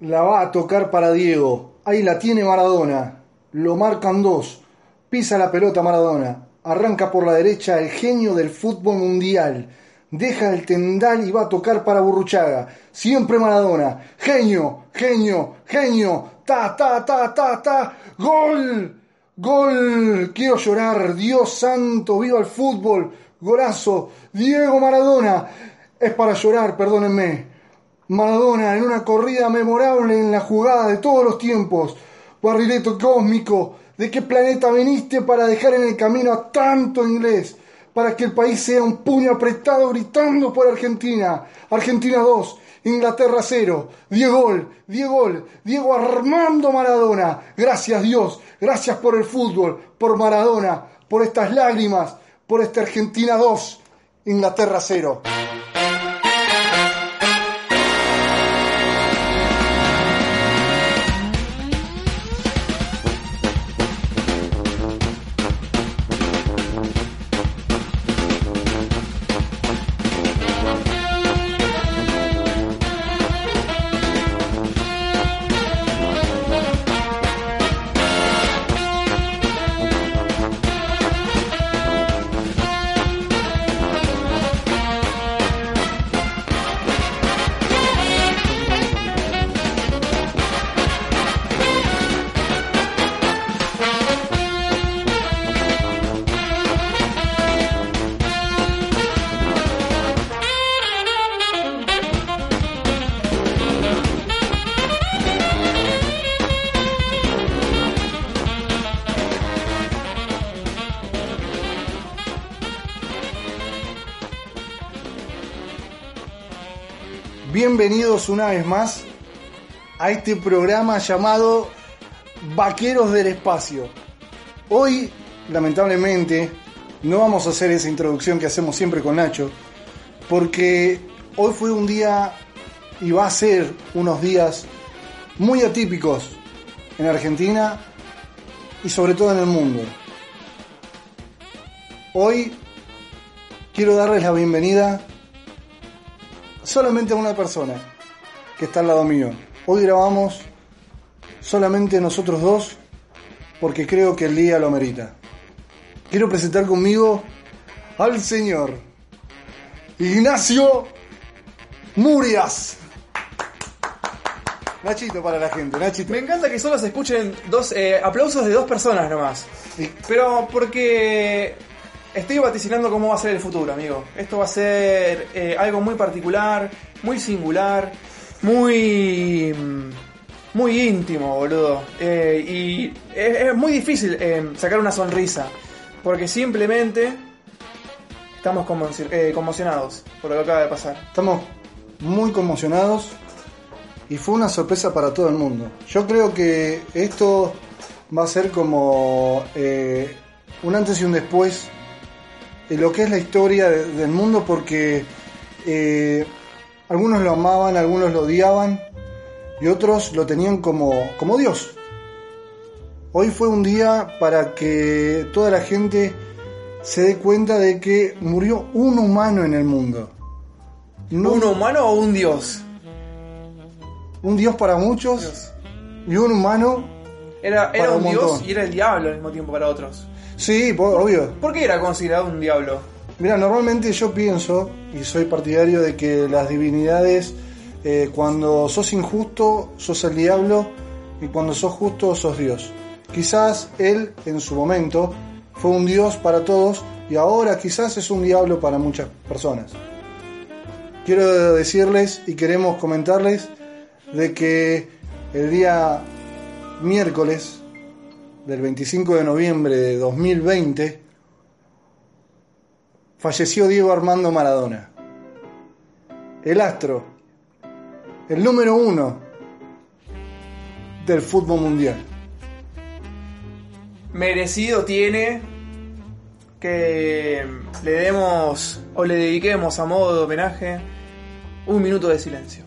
La va a tocar para Diego. Ahí la tiene Maradona. Lo marcan dos. Pisa la pelota Maradona. Arranca por la derecha el genio del fútbol mundial. Deja el tendal y va a tocar para Burruchaga. Siempre Maradona. Genio, genio, genio. Ta, ta, ta, ta, ta. Gol. Gol. Quiero llorar. Dios santo. Viva el fútbol. Golazo. Diego Maradona. Es para llorar, perdónenme. Maradona en una corrida memorable en la jugada de todos los tiempos. Barrileto cósmico, ¿de qué planeta viniste para dejar en el camino a tanto inglés? Para que el país sea un puño apretado gritando por Argentina. Argentina 2, Inglaterra 0. Diego Diego Diego Armando Maradona. Gracias Dios, gracias por el fútbol, por Maradona, por estas lágrimas, por esta Argentina 2, Inglaterra 0. Bienvenidos una vez más a este programa llamado Vaqueros del Espacio. Hoy, lamentablemente, no vamos a hacer esa introducción que hacemos siempre con Nacho, porque hoy fue un día y va a ser unos días muy atípicos en Argentina y sobre todo en el mundo. Hoy quiero darles la bienvenida solamente a una persona que está al lado mío. Hoy grabamos solamente nosotros dos porque creo que el día lo amerita. Quiero presentar conmigo al señor Ignacio Murias. Nachito para la gente, Nachito. Me encanta que solo se escuchen dos eh, aplausos de dos personas nomás. Sí. Pero porque estoy vaticinando cómo va a ser el futuro, amigo. Esto va a ser eh, algo muy particular, muy singular, muy mm, muy íntimo, boludo. Eh, y es, muy difícil eh, sacar una sonrisa, porque simplemente estamos conmoci- conmocionados por lo que acaba de pasar. Estamos muy conmocionados y fue una sorpresa para todo el mundo. Yo creo que esto va a ser como un antes y un después lo que es la historia de- del mundo porque eh, algunos lo amaban, algunos lo odiaban y otros lo tenían como, como Dios. Hoy fue un día para que toda la gente se dé cuenta de que murió un humano en el mundo. No ¿Un humano o un dios? un Dios para muchos Dios. y un humano. Era, era Para un un dios y era el diablo al mismo tiempo para otros. Sí, po- obvio. ¿Por qué era considerado un diablo? Mira, normalmente yo pienso y soy partidario de que las divinidades, eh, cuando sos injusto, sos el diablo y cuando sos justo, sos Dios. Quizás él en su momento fue un Dios para todos y ahora quizás es un diablo para muchas personas. Quiero decirles y queremos comentarles de que el día miércoles del 25 de noviembre de 2020 falleció Diego Armando Maradona, el astro, el número uno del fútbol mundial. Merecido tiene que le demos o le dediquemos a modo de homenaje un minuto de silencio.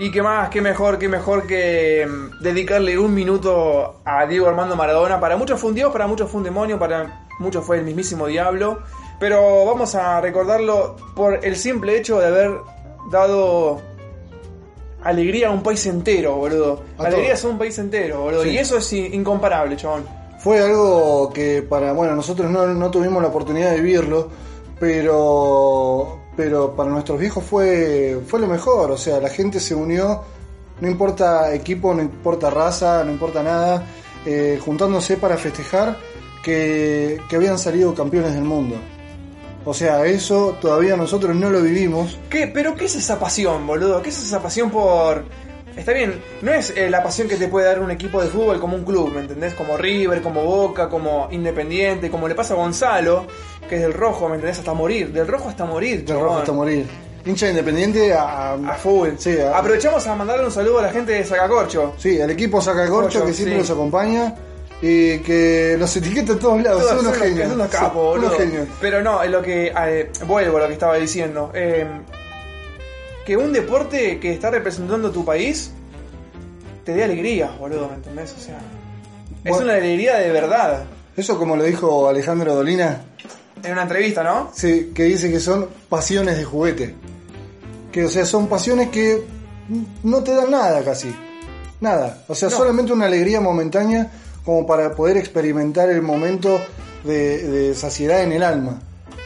Y qué más, qué mejor, qué mejor que mm, dedicarle un minuto a Diego Armando Maradona. Para muchos fue un dios, para muchos fue un demonio, para muchos fue el mismísimo diablo. Pero vamos a recordarlo por el simple hecho de haber dado alegría a un país entero, boludo. A Alegrías todo. a un país entero, boludo. Sí. Y eso es in- incomparable, chabón. Fue algo que para, bueno, nosotros no, no tuvimos la oportunidad de vivirlo, pero, pero para nuestros viejos fue, fue lo mejor, o sea, la gente se unió, no importa equipo, no importa raza, no importa nada, eh, juntándose para festejar que, que habían salido campeones del mundo. O sea, eso todavía nosotros no lo vivimos. ¿Qué? ¿Pero qué es esa pasión, boludo? ¿Qué es esa pasión por...? Está bien, no es eh, la pasión que te puede dar un equipo de fútbol como un club, ¿me entendés? Como River, como Boca, como Independiente, como le pasa a Gonzalo, que es del rojo, ¿me entendés? Hasta morir, del rojo hasta morir, De chabón. rojo hasta morir. Hincha independiente a, A full. Sí, a- Aprovechamos a mandarle un saludo a la gente de Sacacorcho. Sí, al equipo saca corcho Corcho, que siempre sí. los acompaña y que los etiqueta en todos lados. Todos son unos genios. son unos capos, Son boludo. unos genios. Pero no, es lo que. eh, vuelvo a lo que estaba diciendo. Eh, que un deporte que está representando tu país te dé alegría, boludo, ¿me entendés? O sea. Es Bueno. una alegría de verdad. Eso como lo dijo Alejandro Dolina, En una entrevista, ¿no? sí, que dice que son pasiones de juguete. Que o sea, son pasiones que no te dan nada casi. Nada. O sea, No. solamente una alegría momentánea como para poder experimentar el momento de, de saciedad en el alma.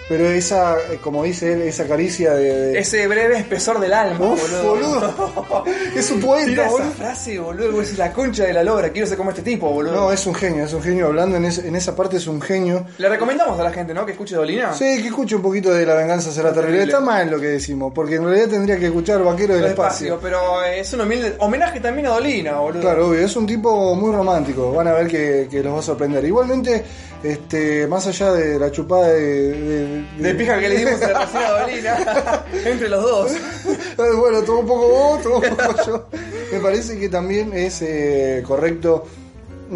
Pero esa, eh, como dice él, esa caricia de... de- Ese breve espesor del alma, Uf, boludo. boludo. es un poeta, esa boludo. frase, boludo. decís, la concha de la lora. Quiero ser como este tipo, boludo. No, es un genio, es un genio hablando en, ese- en esa parte, es un genio. Le recomendamos a la gente, ¿no? Que escuche Dolina. Sí, que escuche un poquito de La venganza será terrible. Terrible. Está mal lo que decimos, porque en realidad tendría que escuchar Vaquero del Despacio, Espacio. pero es un humilde homenaje también a Dolina, boludo. Claro, obvio, es un tipo muy romántico, van a ver que, que los va a sorprender. Igualmente, este, más allá de la chupada de... De, De pija que le dimos a la recién a Dolina. entre los dos. Bueno, todo un poco vos, todo un poco yo. Me parece que también es eh, correcto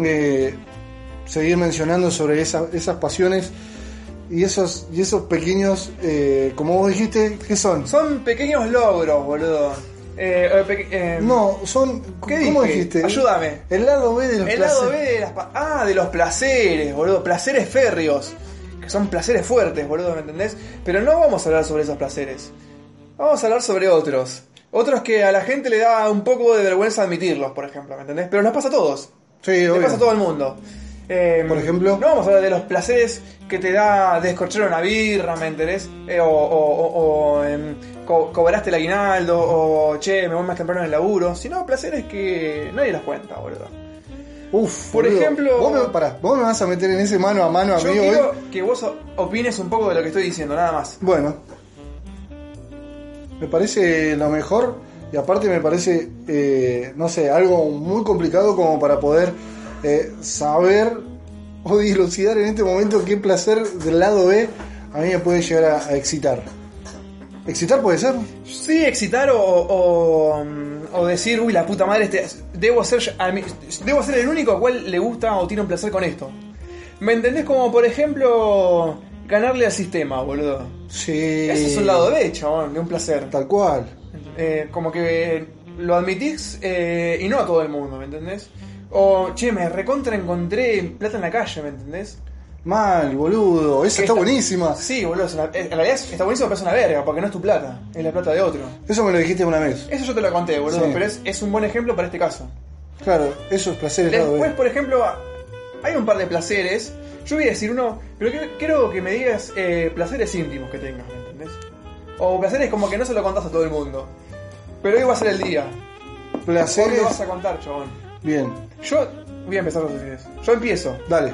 eh, seguir mencionando sobre esa- esas pasiones y esos, y esos pequeños, eh, como vos dijiste, ¿qué son? Son pequeños logros, boludo. Eh, eh, eh, No, son. ¿Qué ¿Cómo dije? dijiste? Ayúdame. El lado B de los El lado B de las... Ah, de los placeres, boludo. Placeres férreos. Que son placeres fuertes, boludo, ¿me entendés? Pero no vamos a hablar sobre esos placeres. Vamos a hablar sobre otros. Otros que a la gente le da un poco de vergüenza admitirlos, por ejemplo, ¿me entendés? Pero nos pasa a todos. Sí, obvio. pasa a todo el mundo. Eh, Por ejemplo. No vamos a hablar de los placeres que te da descorchar una birra, ¿me entendés? Eh, o o- o- o, em, co- cobraste el aguinaldo, o che, me voy más temprano en el laburo. Sino placeres que nadie los cuenta, boludo. Uf, Por boludo. ejemplo- Vos me, pará, vos me vas a meter en ese mano a mano, Yo amigo. quiero hoy? que vos opines un poco de lo que estoy diciendo, nada más. Bueno. Me parece lo mejor. Y aparte me parece, eh, no sé, algo muy complicado como para poder eh, saber o dilucidar en este momento qué placer del lado B a mí me puede llegar a, a excitar. ¿Excitar puede ser? Sí, excitar o, o, o decir, uy, la puta madre, este, debo, ser, debo ser el único al cual le gusta o tiene un placer con esto. ¿Me entendés? Como, por ejemplo, ganarle al sistema, boludo. Sí. Ese es un lado B, chabón, de un placer. Tal cual. Eh, como que lo admitís eh, y no a todo el mundo, ¿me entendés? O, che, me recontra encontré plata en la calle, ¿me entendés? Mal, boludo. Esa está buenísima. Sí, boludo, es una- eh, en realidad es- está buenísimo, pero es una verga, porque no es tu plata, es la plata de otro. Eso me lo dijiste una vez. Eso yo te lo conté, boludo, Sí. pero es, es un buen ejemplo para este caso. Claro, eso es placer Después, B. por ejemplo, hay un par de placeres. Yo voy a decir uno, pero quiero, quiero que me digas eh, placeres íntimos que tengas, ¿me entendés? O placeres como que no se lo contás a todo el mundo. Pero hoy va a ser el día. ¿Cuándo Placeres. vas a contar, chabón? Bien, Yo voy a empezar los ustedes. Yo empiezo. dale.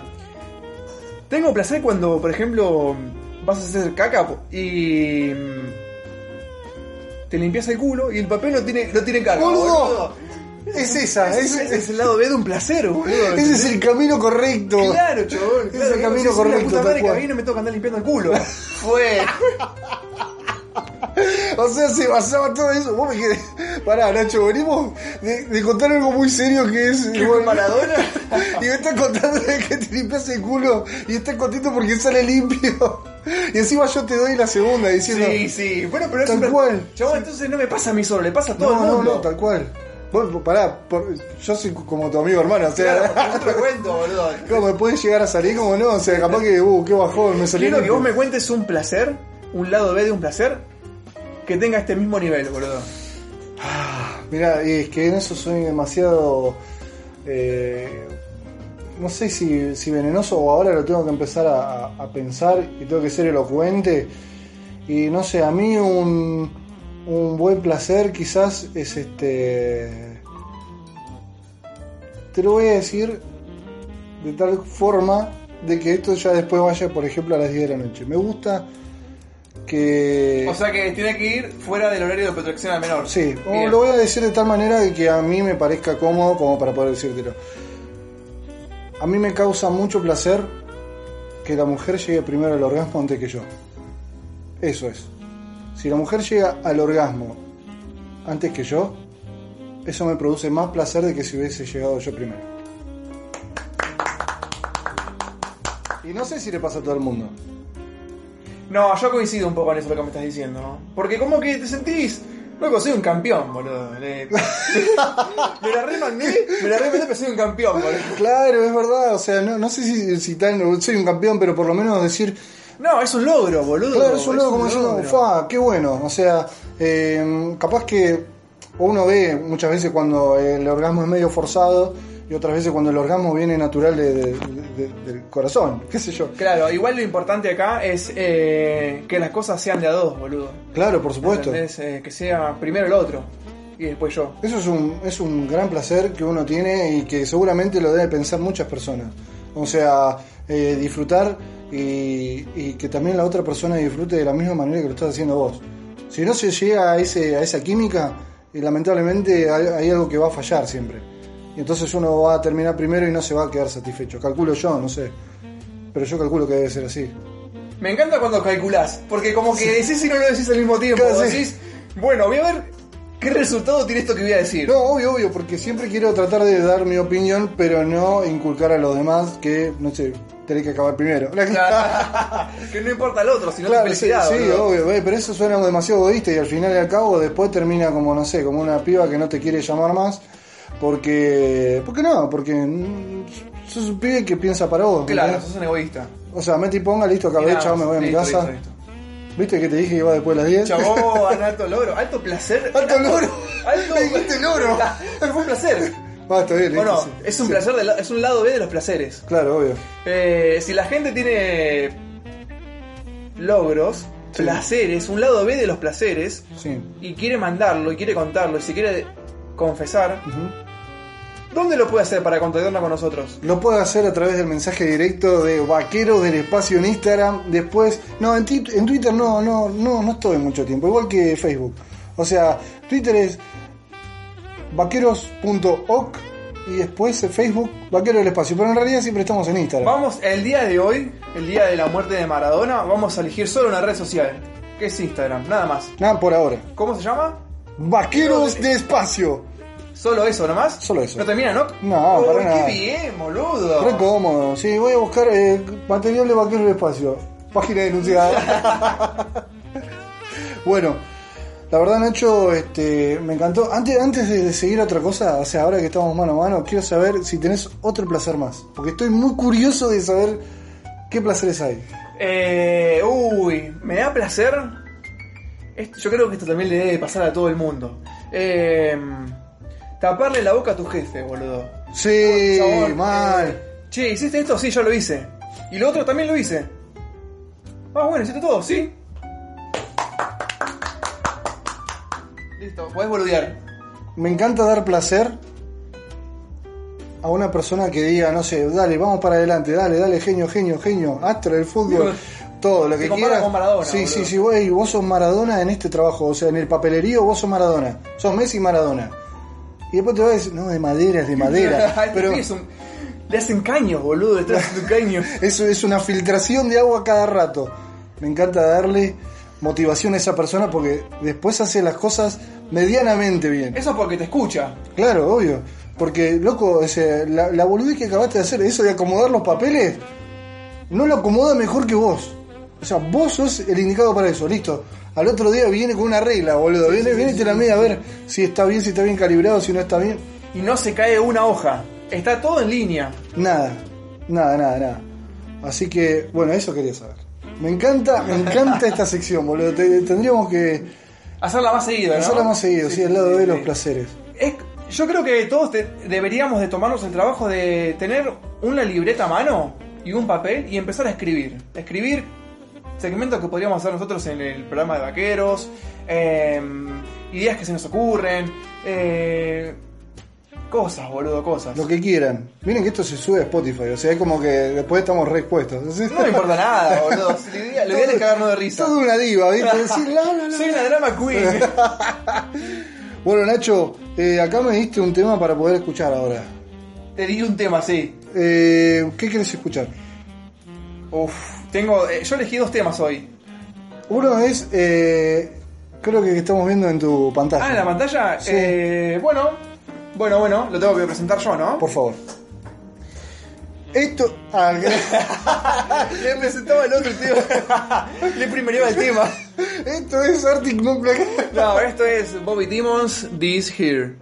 Tengo placer cuando, por ejemplo, vas a hacer caca y. mm, Te limpias el culo y el papel no tiene, no tiene caca. ¡Boludo! Es esa, es, es el lado B de un placer, boludo. ese es el camino correcto. Claro, chabón. Es claro, el camino si correcto, puta madre que no me toca andar limpiando el culo. Fue. O sea, se basaba todo eso. Vos me querés, Pará, Nacho, venimos de, de contar algo muy serio que es. con Maradona? y me estás contando de que te limpias el culo y estás contento porque sale limpio. Y encima yo te doy la segunda diciendo. Sí, sí. Bueno, pero es Tal un- cual. Chabón, entonces no me pasa a mí solo, le pasa a todo No, el no, mundo. no, tal cual. Bueno, pará, por- yo soy como tu amigo hermano, o sea. Claro, no te cuento, boludo. ¿Cómo me puede llegar a salir? como no? O sea, capaz que, uh, qué bajón, me salió. Quiero que vos me cuentes un placer, un lado B de un placer, que tenga este mismo nivel, boludo. Mira, es que en eso soy demasiado. eh, no sé si, si venenoso o ahora lo tengo que empezar a, a- a pensar y tengo que ser elocuente. Y no sé, a mí un, un buen placer quizás es este. Te lo voy a decir de tal forma de que esto ya después vaya, por ejemplo, a las 10 de la noche. Me gusta que. O sea que tiene que ir fuera del horario de protección al menor. Sí, o Bien. lo voy a decir de tal manera de que a mí me parezca cómodo como para poder decírtelo. A mí me causa mucho placer que la mujer llegue primero al orgasmo antes que yo. Eso es. Si la mujer llega al orgasmo antes que yo, eso me produce más placer de que si hubiese llegado yo primero. Y no sé si le pasa a todo el mundo. No, yo coincido un poco en eso lo que me estás diciendo, ¿no? Porque como que te sentís. Loco, soy un campeón, boludo. Le- me la remandé, me la remandé, pero soy un campeón, boludo. Claro, es verdad. O sea, no, no sé si, si tal, soy un campeón, pero por lo menos decir, No, es un logro, boludo. Claro, es un logro como diciendo, logro. fa, qué bueno. O sea, eh, capaz que uno ve muchas veces cuando el orgasmo es medio forzado y otras veces cuando el orgasmo viene natural de- de- de- del corazón, qué sé yo. Claro, igual lo importante acá es eh, que las cosas sean de a dos, boludo. Claro, por supuesto. Eh, que sea primero el otro y después yo. Eso es un, es un gran placer que uno tiene y que seguramente lo deben pensar muchas personas. O sea, eh, disfrutar y, y que también la otra persona disfrute de la misma manera que lo estás haciendo vos. Si no se llega a, ese, a esa química, eh, lamentablemente hay, hay algo que va a fallar siempre. Y entonces uno va a terminar primero y no se va a quedar satisfecho. Calculo yo, no sé. Pero yo calculo que debe ser así. Me encanta cuando calculás, porque como que decís y no lo decís al mismo tiempo. Claro, sí. Decís, bueno, voy a ver qué resultado tiene esto que voy a decir. No, obvio, obvio, porque siempre quiero tratar de dar mi opinión, pero no inculcar a los demás que, no sé, tenés que acabar primero. Claro. que no importa el otro, sino Claro, tu sí, felicidad. sí, boludo. obvio, ve, pero eso suena demasiado egoísta y al final y al cabo después termina como, no sé, como una piba que no te quiere llamar más porque... ¿Por qué no? Porque mm, sos un pibe que piensa para vos. Claro, sos un egoísta. O sea, mete y ponga, listo, acabé, chao, me voy a mi casa. listo, listo. ¿Viste que te dije que iba después de las 10? Chabón, alto logro, alto placer. ¡Alto logro! Alto dijiste logro. Fue un placer. Ah, está bien, Bueno, sí. es un Sí. placer, de la- es un lado B de los placeres. Claro, obvio. Eh, si la gente tiene logros, Sí. placeres, un lado B de los placeres, Sí. y quiere mandarlo y quiere contarlo y se quiere confesar. ¿Dónde lo puede hacer para contactarnos con nosotros? Lo puede hacer a través del mensaje directo de Vaquero del Espacio en Instagram. Después, no, en, Twitter no, no, no, no estoy mucho tiempo, igual que Facebook. O sea, Twitter es vaqueros.oc y después en Facebook Vaquero del Espacio. Pero en realidad siempre estamos en Instagram. Vamos, el día de hoy, el día de la muerte de Maradona, vamos a elegir solo una red social, que es Instagram, nada más. Nada por ahora. ¿Cómo se llama? Vaqueros de Espacio. ¿Solo eso nomás? Solo eso. ¿No termina, no? No, Uy, para nada. qué bien, boludo. Re cómodo. Sí, voy a buscar eh, material de Vaqueros del Espacio. Página denunciada. bueno, la verdad, Nacho, este, me encantó. Antes, antes de, de seguir a otra cosa, o sea, ahora que estamos mano a mano, quiero saber si tenés otro placer más. Porque estoy muy curioso de saber qué placeres hay. Eh, uy, me da placer. Esto- yo creo que esto también le debe pasar a todo el mundo. Eh, taparle la boca a tu jefe, boludo. Sí, mal. eh, che, ¿hiciste esto? Sí, yo lo hice. Y lo otro también lo hice. Ah, bueno, hiciste todo, sí. Listo, podés boludear. Me encanta dar placer a una persona que diga, no sé, dale, vamos para adelante, dale, dale, genio, genio, genio, astro del fútbol, todo lo que compara quieras. con Maradona, sí, boludo. sí, sí, güey, vos sos Maradona en este trabajo, o sea, en el papelerío vos sos Maradona, sos Messi Maradona. Y después te vas a decir, no, de madera, es de madera. Pero es un- Le hacen caños, boludo, le están haciendo caños. eso es una filtración de agua cada rato. Me encanta darle motivación a esa persona porque después hace las cosas medianamente bien. Eso porque te escucha. Claro, obvio. Porque, loco, ese, la, la boludez que acabaste de hacer, eso de acomodar los papeles, no lo acomoda mejor que vos. O sea, vos sos el indicado para eso, listo. Al otro día viene con una regla, boludo. Viene, viene y te la mide a ver si está bien, si está bien calibrado, si no está bien. Y no se cae una hoja. Está todo en línea. Nada, nada, nada, nada. Así que, bueno, eso quería saber. Me encanta, me encanta esta sección, boludo. Te- tendríamos que Hacerla más seguido, ¿no? hacerla más seguido, sí, al lado de sí, los sí. placeres. Es- yo creo que todos te- deberíamos de tomarnos el trabajo de tener una libreta a mano y un papel y empezar a escribir. Escribir segmentos que podríamos hacer nosotros en el programa de vaqueros, eh, ideas que se nos ocurren, eh, cosas, boludo, cosas. Lo que quieran. Miren que esto se sube a Spotify, o sea, es como que después estamos re expuestos. No me importa nada, boludo. Lo ideal, lo ideal es cagarnos de risa. Todo una diva, ¿viste? Decir, la, la, la. Soy una drama queen. Bueno, Nacho, eh, acá me diste un tema para poder escuchar ahora. Te di un tema, sí. Eh, ¿Qué querés escuchar? Uf, tengo. eh, yo elegí dos temas hoy. Uno es, eh, creo que estamos viendo en tu pantalla. Ah, en la pantalla. Sí. Eh, bueno, bueno, bueno, lo tengo que presentar yo, ¿no? Por favor. Esto. ah, Le presentaba el otro tío. Le primereaba el tema. esto es Arctic Monkeys. No, esto es Bobby Demons, This Here.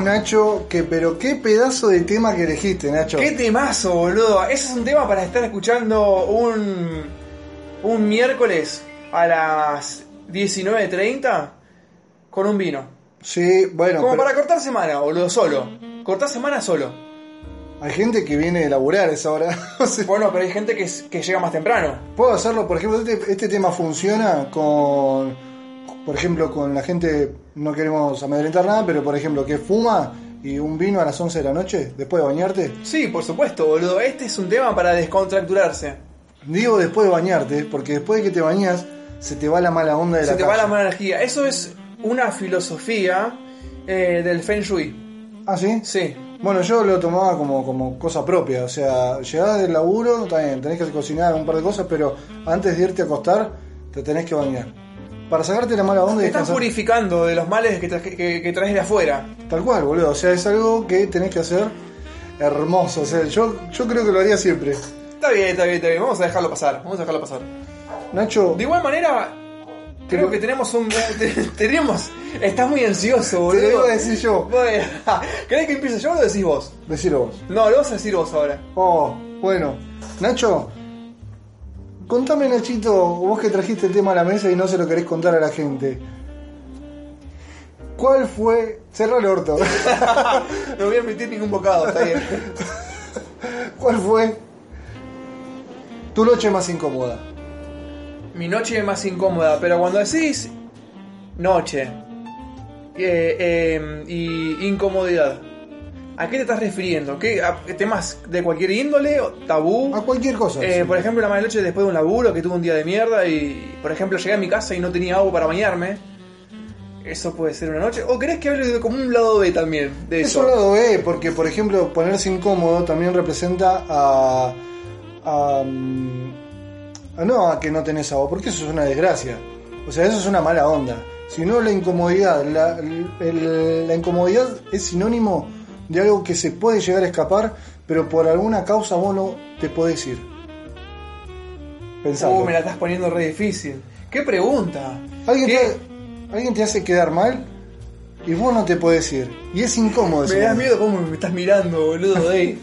Nacho. Que, pero qué pedazo de tema que elegiste, Nacho. ¡Qué temazo, boludo! Ese es un tema para estar escuchando un, un miércoles a las 19.30 con un vino. Sí, bueno. Como pero para cortar semana, boludo, solo. Cortar semana solo. Hay gente que viene de laburar a esa hora. Bueno, pero hay gente que llega más temprano. Puedo hacerlo, por ejemplo, este, este tema funciona con, por ejemplo, con la gente, no queremos amedrentar nada, pero por ejemplo, que fuma y un vino a las 11 de la noche después de bañarte. Sí, por supuesto, boludo. Este es un tema para descontracturarse. Digo después de bañarte, porque después de que te bañas se te va la mala onda de Se la te va la mala energía. Eso es una filosofía eh, del Feng Shui. ¿Ah, sí? Sí. Bueno, yo lo tomaba como, como cosa propia, o sea, llegás del laburo, bien, tenés que cocinar un par de cosas, pero antes de irte a acostar, te tenés que bañar. Para sacarte la mala onda Te y estás descansar. purificando de los males que, tra- que- que traes de afuera. Tal cual, boludo. O sea, es algo que tenés que hacer hermoso. O sea, yo, yo creo que lo haría siempre. Está bien, está bien, está bien. Vamos a dejarlo pasar. Vamos a dejarlo pasar. Nacho, De igual manera, creo que tenemos un. te- tenemos. Estás muy ansioso, te lo iba a decir yo. Bueno, ¿Querés que empiece yo o lo decís vos? Decilo vos. No, lo vas a decir vos ahora. Oh, bueno. Nacho, contame, Nachito, vos que trajiste el tema a la mesa y no se lo querés contar a la gente. ¿Cuál fue. Cerra el orto. No voy a emitir ningún bocado, está bien. ¿Cuál fue tu noche más incómoda? Mi noche más incómoda, pero cuando decís noche eh, eh, y incomodidad, ¿a qué te estás refiriendo? ¿Qué, a temas de cualquier índole? ¿Tabú? A cualquier cosa. Eh, sí. por ejemplo, la mala noche después de un laburo que tuve un día de mierda y, por ejemplo, llegué a mi casa y no tenía agua para bañarme. Eso puede ser una noche. ¿O querés que hable de como un lado B también de Es eso? un lado B, porque por ejemplo ponerse incómodo también representa a, a, mm, a no a que no tenés agua, porque eso es una desgracia. O sea, eso es una mala onda. Sino la incomodidad. La, el- la incomodidad es sinónimo de algo que se puede llegar a escapar, pero por alguna causa vos no te podés ir. Pensando. Uh, me la estás poniendo re difícil. ¿Qué pregunta? ¿Alguien, ¿Qué? te, alguien te hace quedar mal y vos no te podés ir. Y es incómodo. Me da miedo cómo me estás mirando, boludo, ey.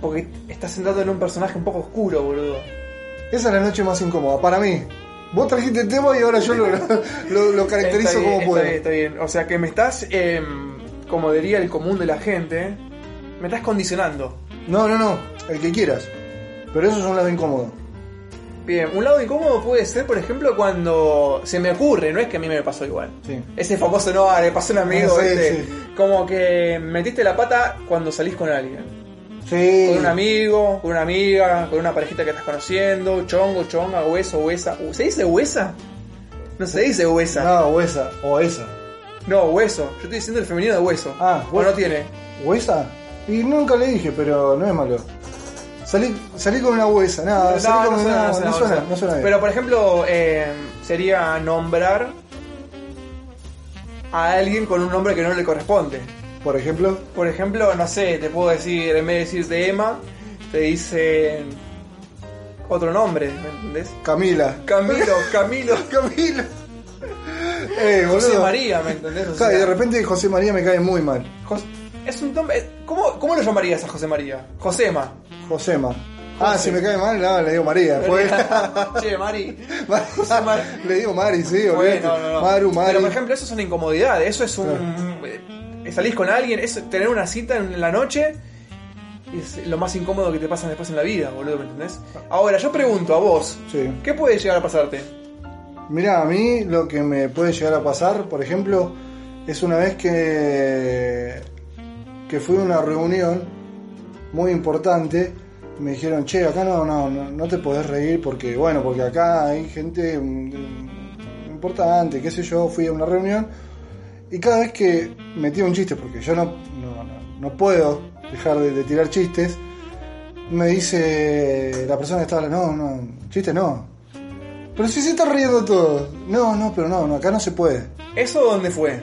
Porque estás sentado en un personaje un poco oscuro, boludo. Esa es la noche más incómoda, para mí. Vos trajiste el tema y ahora yo lo, lo- lo caracterizo Está bien, como está puedo. bien, está bien. O sea que me estás, em, como diría el común de la gente, me estás condicionando. No, no, no, el que quieras. Pero eso es un lado incómodo. Bien, un lado incómodo puede ser, por ejemplo, cuando se me ocurre, no es que a mí me pasó igual. Sí. Ese famoso no, le pasó a un amigo, sí. Como que metiste la pata cuando salís con alguien. Sí. Con un amigo, con una amiga, con una parejita que estás conociendo, chongo, chonga, hueso, huesa. ¿Se dice huesa? No se dice huesa. No, o esa, o esa. No, hueso. Yo estoy diciendo el femenino de hueso. Ah, o hueso. no tiene. ¿O esa? Y nunca le dije, pero no es malo. Salí, salí con una huesa, nada, salí con una. No, suena, no suena bien. Pero por ejemplo, eh, sería nombrar a alguien con un nombre que no le corresponde. Por ejemplo, Por ejemplo, no sé, te puedo decir, en vez de decirte Emma, te dicen otro nombre, ¿me entendés? Camila. Camilo, Camilo, Camila. Eh. José María, ¿me entendés? O y de repente José María me cae muy mal. Jos- es un nombre. eh, ¿cómo, ¿Cómo lo llamarías a José María? Josema. Josema. Ah, si me cae mal, no, le digo María. Después. che, Mari. José le digo Mari, sí, olvídate. Bueno, no, no. Maru, Mari. Pero por ejemplo, eso es una incomodidad. Eso es un. eh, Salís con alguien, es tener una cita en la noche. Es lo más incómodo que te pasa después en la vida, boludo, ¿me entendés? Ahora, yo pregunto a vos, Sí. ¿qué puede llegar a pasarte? Mirá, a mí lo que me puede llegar a pasar, por ejemplo, es una vez que, que fui a una reunión muy importante. Me dijeron, che, acá no, no, no, te podés reír porque, bueno, porque acá hay gente mm, importante, qué sé yo. Fui a una reunión y cada vez que metía un chiste, porque yo no, no, no- puedo dejar de, de tirar chistes, me dice la persona que estaba, no, no, chiste no. Pero si se está riendo todo. No, no, pero no, no, acá no se puede. ¿Eso dónde fue?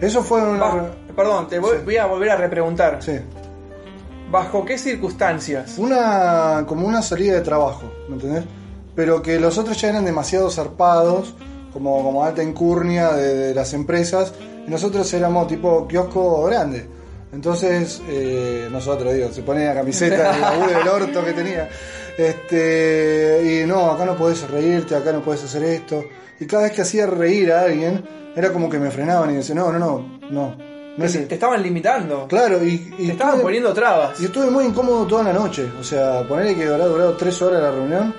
Eso fue una... Perdón, te voy, Sí. voy a volver a repreguntar. Sí. ¿Bajo qué circunstancias? Una, como una salida de trabajo, ¿me entendés? Pero que los otros ya eran demasiado zarpados, como, como alta incurnia de, de las empresas, y nosotros éramos tipo kiosco grande. Entonces, eh, nosotros, digo, se ponía la camiseta, el del orto que tenía. Este, y no, acá no podés reírte, acá no podés hacer esto. Y cada vez que hacía reír a alguien, era como que me frenaban y decían, no, no, no, no. no es- Te estaban limitando. Claro, y, y Te estaban estuve- poniendo trabas. y estuve muy incómodo toda la noche. O sea, ponerle que habrá durado tres horas la reunión.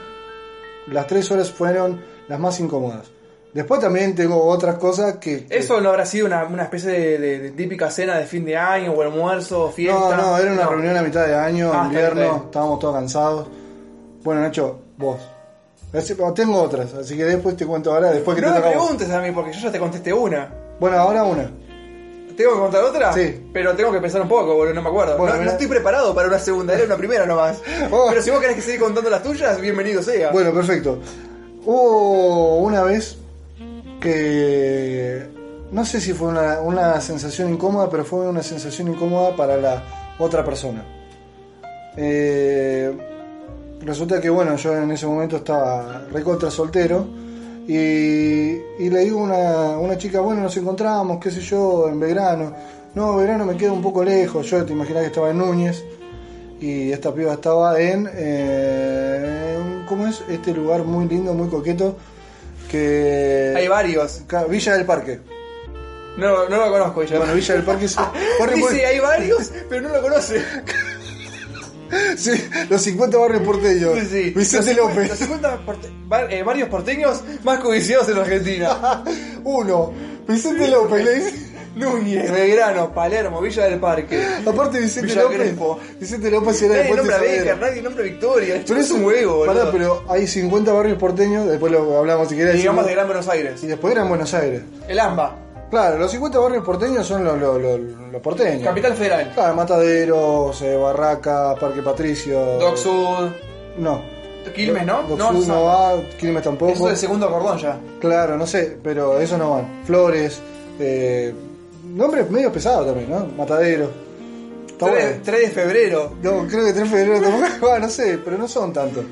Las tres horas fueron las más incómodas. Después también tengo otras cosas que... que- ¿Eso no habrá sido una, una especie de, de- de típica cena de fin de año o almuerzo o fiesta? No, no, era una No. reunión a mitad de año, Ah, invierno, estábamos todos cansados. Bueno, Nacho, vos. Tengo otras, así que después te cuento ahora, después que No te me toca preguntes a mí porque yo ya te contesté una. Bueno, ahora una. ¿Tengo que contar otra? Sí. Pero tengo que pensar un poco, boludo, no me acuerdo. Bueno, no, estoy preparado para una segunda, era una primera nomás. Oh. Pero si vos querés que siga contando las tuyas, bienvenido sea. Bueno, perfecto. Hubo una vez que no sé si fue una, una sensación incómoda, pero fue una sensación incómoda para la otra persona. Eh, resulta que, bueno, yo en ese momento estaba recontra soltero y, y le digo a una, una chica, bueno, nos encontramos, qué sé yo, en Belgrano. No, Belgrano me queda un poco lejos, yo te imaginas que estaba en Núñez y esta piba estaba en, eh, en- ¿cómo es? Este lugar muy lindo, muy coqueto, que... Hay varios. Villa del Parque. No, no lo conozco ella. Bueno, Villa del Parque es... muy- Dice, hay varios, pero no lo conoce. Sí, los 50 barrios porteños. Sí, sí. Vicente Los López. 50 porte- bar- eh, varios porteños más codiciados en Argentina. Uno, Vicente López, le dice... Núñez, Belgrano, Palermo, Villa del Parque. Aparte Vicente Villa López... Crespo. Vicente López era Nadie nombra. Becker, nadie nombra Victoria. Pero es un huevo, Pará, pero hay 50 barrios porteños, después lo hablamos si querés. Digamos de Gran Buenos Aires. Y después eran Buenos Aires. El AMBA, Claro, los 50 barrios porteños son los, los, los, los porteños. Capital Federal. Claro, Mataderos, eh, Barraca, Parque Patricio. Doc Sud, No. Quilmes, ¿no? Doc No, Sud no. va, Quilmes tampoco. Eso es el segundo cordón ya. Claro, no sé, pero esos no van. Flores, eh, nombres medio pesados también, ¿no? Matadero. Está 3, bueno. 3 de febrero. No, creo que 3 de febrero tampoco. No sé, pero no son tantos.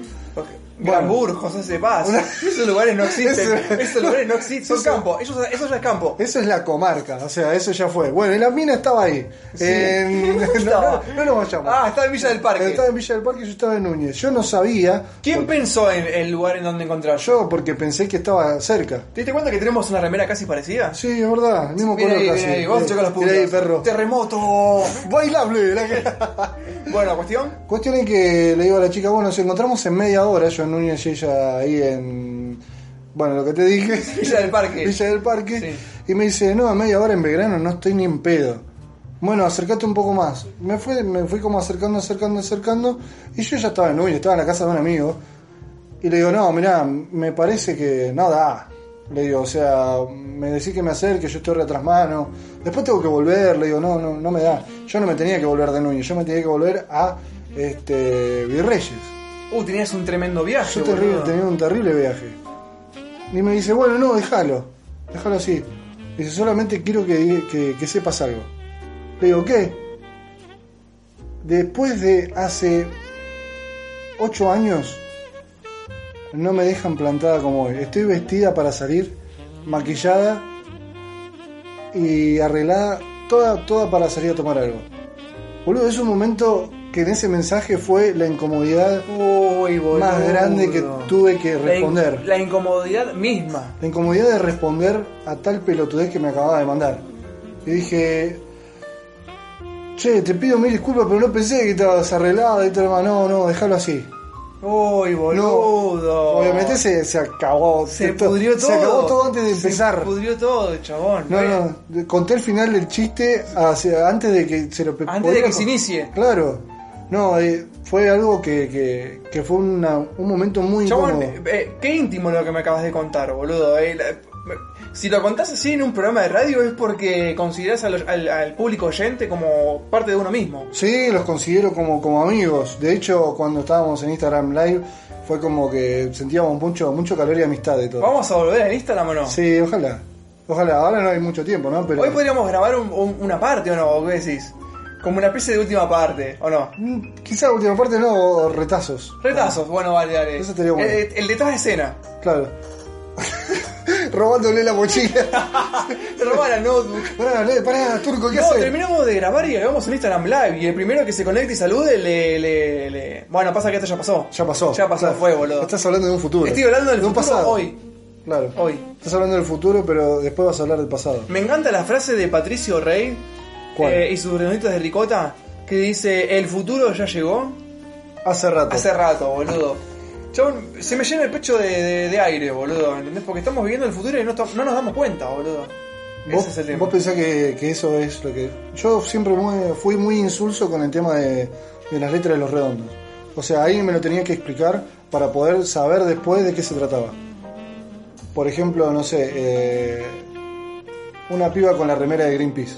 Bueno. Burgos, José Paz. Esos lugares no existen. Eso- Esos lugares no existen. Son Eso- campo. Eso, eso ya es campo. Eso es la comarca, o sea, eso ya fue. Bueno, y la mina estaba ahí. En- no, Estaba. no, no lo vayamos. Ah, está en Villa del Parque. Estaba en Villa del Parque y yo estaba en Núñez. Yo no sabía. ¿Quién pensó en el lugar en donde encontrar yo? Porque pensé que estaba cerca. ¿Te diste cuenta que tenemos una remera casi parecida? Sí, es verdad, el mismo color ahí, casi. ahí, vamos a checar los puntos. Ahí, perro. Terremoto. Bailable. la que- Bueno, cuestión. Cuestión es que le digo a la chica, bueno, nos encontramos en media hora, yo Núñez y ella ahí en... Bueno, lo que te dije. Villa del Parque. Villa del Parque. Sí. Y me dice, no, a media hora en Belgrano no estoy ni en pedo. Bueno, acercate un poco más. Me fui, me fui como acercando, acercando, acercando. Y yo ya estaba en Núñez, estaba en la casa de un amigo. Y le digo, no, mirá, me parece que no da. Le digo, o sea, me decís que me acerque, yo estoy retras mano. Después tengo que volver, le digo, no, no, no me da. Yo no me tenía que volver de Núñez, yo me tenía que volver a este Virreyes. Uh, tenías un tremendo viaje. Yo terrible, tenía un terrible viaje. Y me dice, bueno, no, déjalo. Déjalo así. Dice, solamente quiero que, que, que sepas algo. Le digo, ¿qué? Después de hace ocho años, no me dejan plantada como hoy. Estoy vestida para salir, maquillada y arreglada, toda, toda para salir a tomar algo. Boludo, es un momento que en ese mensaje fue la incomodidad Uy, más grande que tuve que La in- responder. La, incomodidad misma. La incomodidad de responder a tal pelotudez que me acababa de mandar. Y dije, che, te pido mil disculpas, pero no pensé que estabas arreglada y todo No, no, déjalo así. Uy, boludo. Obviamente se, se acabó. Se to- pudrió todo. Se acabó todo antes de Se empezar. pudrió todo, chabón. No, no, de- conté el final del chiste hacia- antes de que se lo Antes de que se inicie. Claro. No, eh, fue algo que, que, que fue una- un momento muy Chabón, incómodo. eh, qué íntimo lo que me acabas de contar, boludo. eh. La- si lo contás así en un programa de radio es porque considerás los- al, al público oyente como parte de uno mismo. Sí, los considero como, como amigos. De hecho, cuando estábamos en Instagram Live, fue como que sentíamos mucho, mucho calor y amistad de todo. ¿Vamos a volver a Instagram o no? Sí, ojalá. Ojalá. Ahora no hay mucho tiempo, ¿no? Pero Hoy podríamos grabar un- un- una parte o no, ¿o ¿qué decís? Como una especie de última parte, ¿o no? Mm, quizá última parte no, retazos. Retazos, bueno, vale, dale. Eso estaría bueno. El, el detrás de escena. Claro. robándole la mochila. Te robaba la notebook. Pará, le- pará, turco, ¿qué No, haces? terminamos de grabar y grabamos un Instagram Live. Y el primero que se conecte y salude le. le, le- Bueno, pasa que esto ya pasó. Ya pasó. Ya pasó, Claro. fue, boludo. Estás hablando de un futuro. Estoy hablando del de un futuro pasado. hoy. Claro. Hoy. Estás hablando del futuro, pero después vas a hablar del pasado. Me encanta la frase de Patricio Rey ¿Cuál? eh, y sus redonditos de ricota que dice: El futuro ya llegó Hace rato. hace rato, boludo. Chabón, se me llena el pecho de, de- de aire, boludo. ¿Entendés? Porque estamos viviendo el futuro y no, no nos damos cuenta, boludo. ¿Vos, Ese es el tema. vos pensás que, que eso es lo que... Yo siempre muy- fui muy insulso con el tema de, de las letras de los redondos. O sea, ahí me lo tenía que explicar para poder saber después de qué se trataba. Por ejemplo, no sé, eh, una piba con la remera de Greenpeace.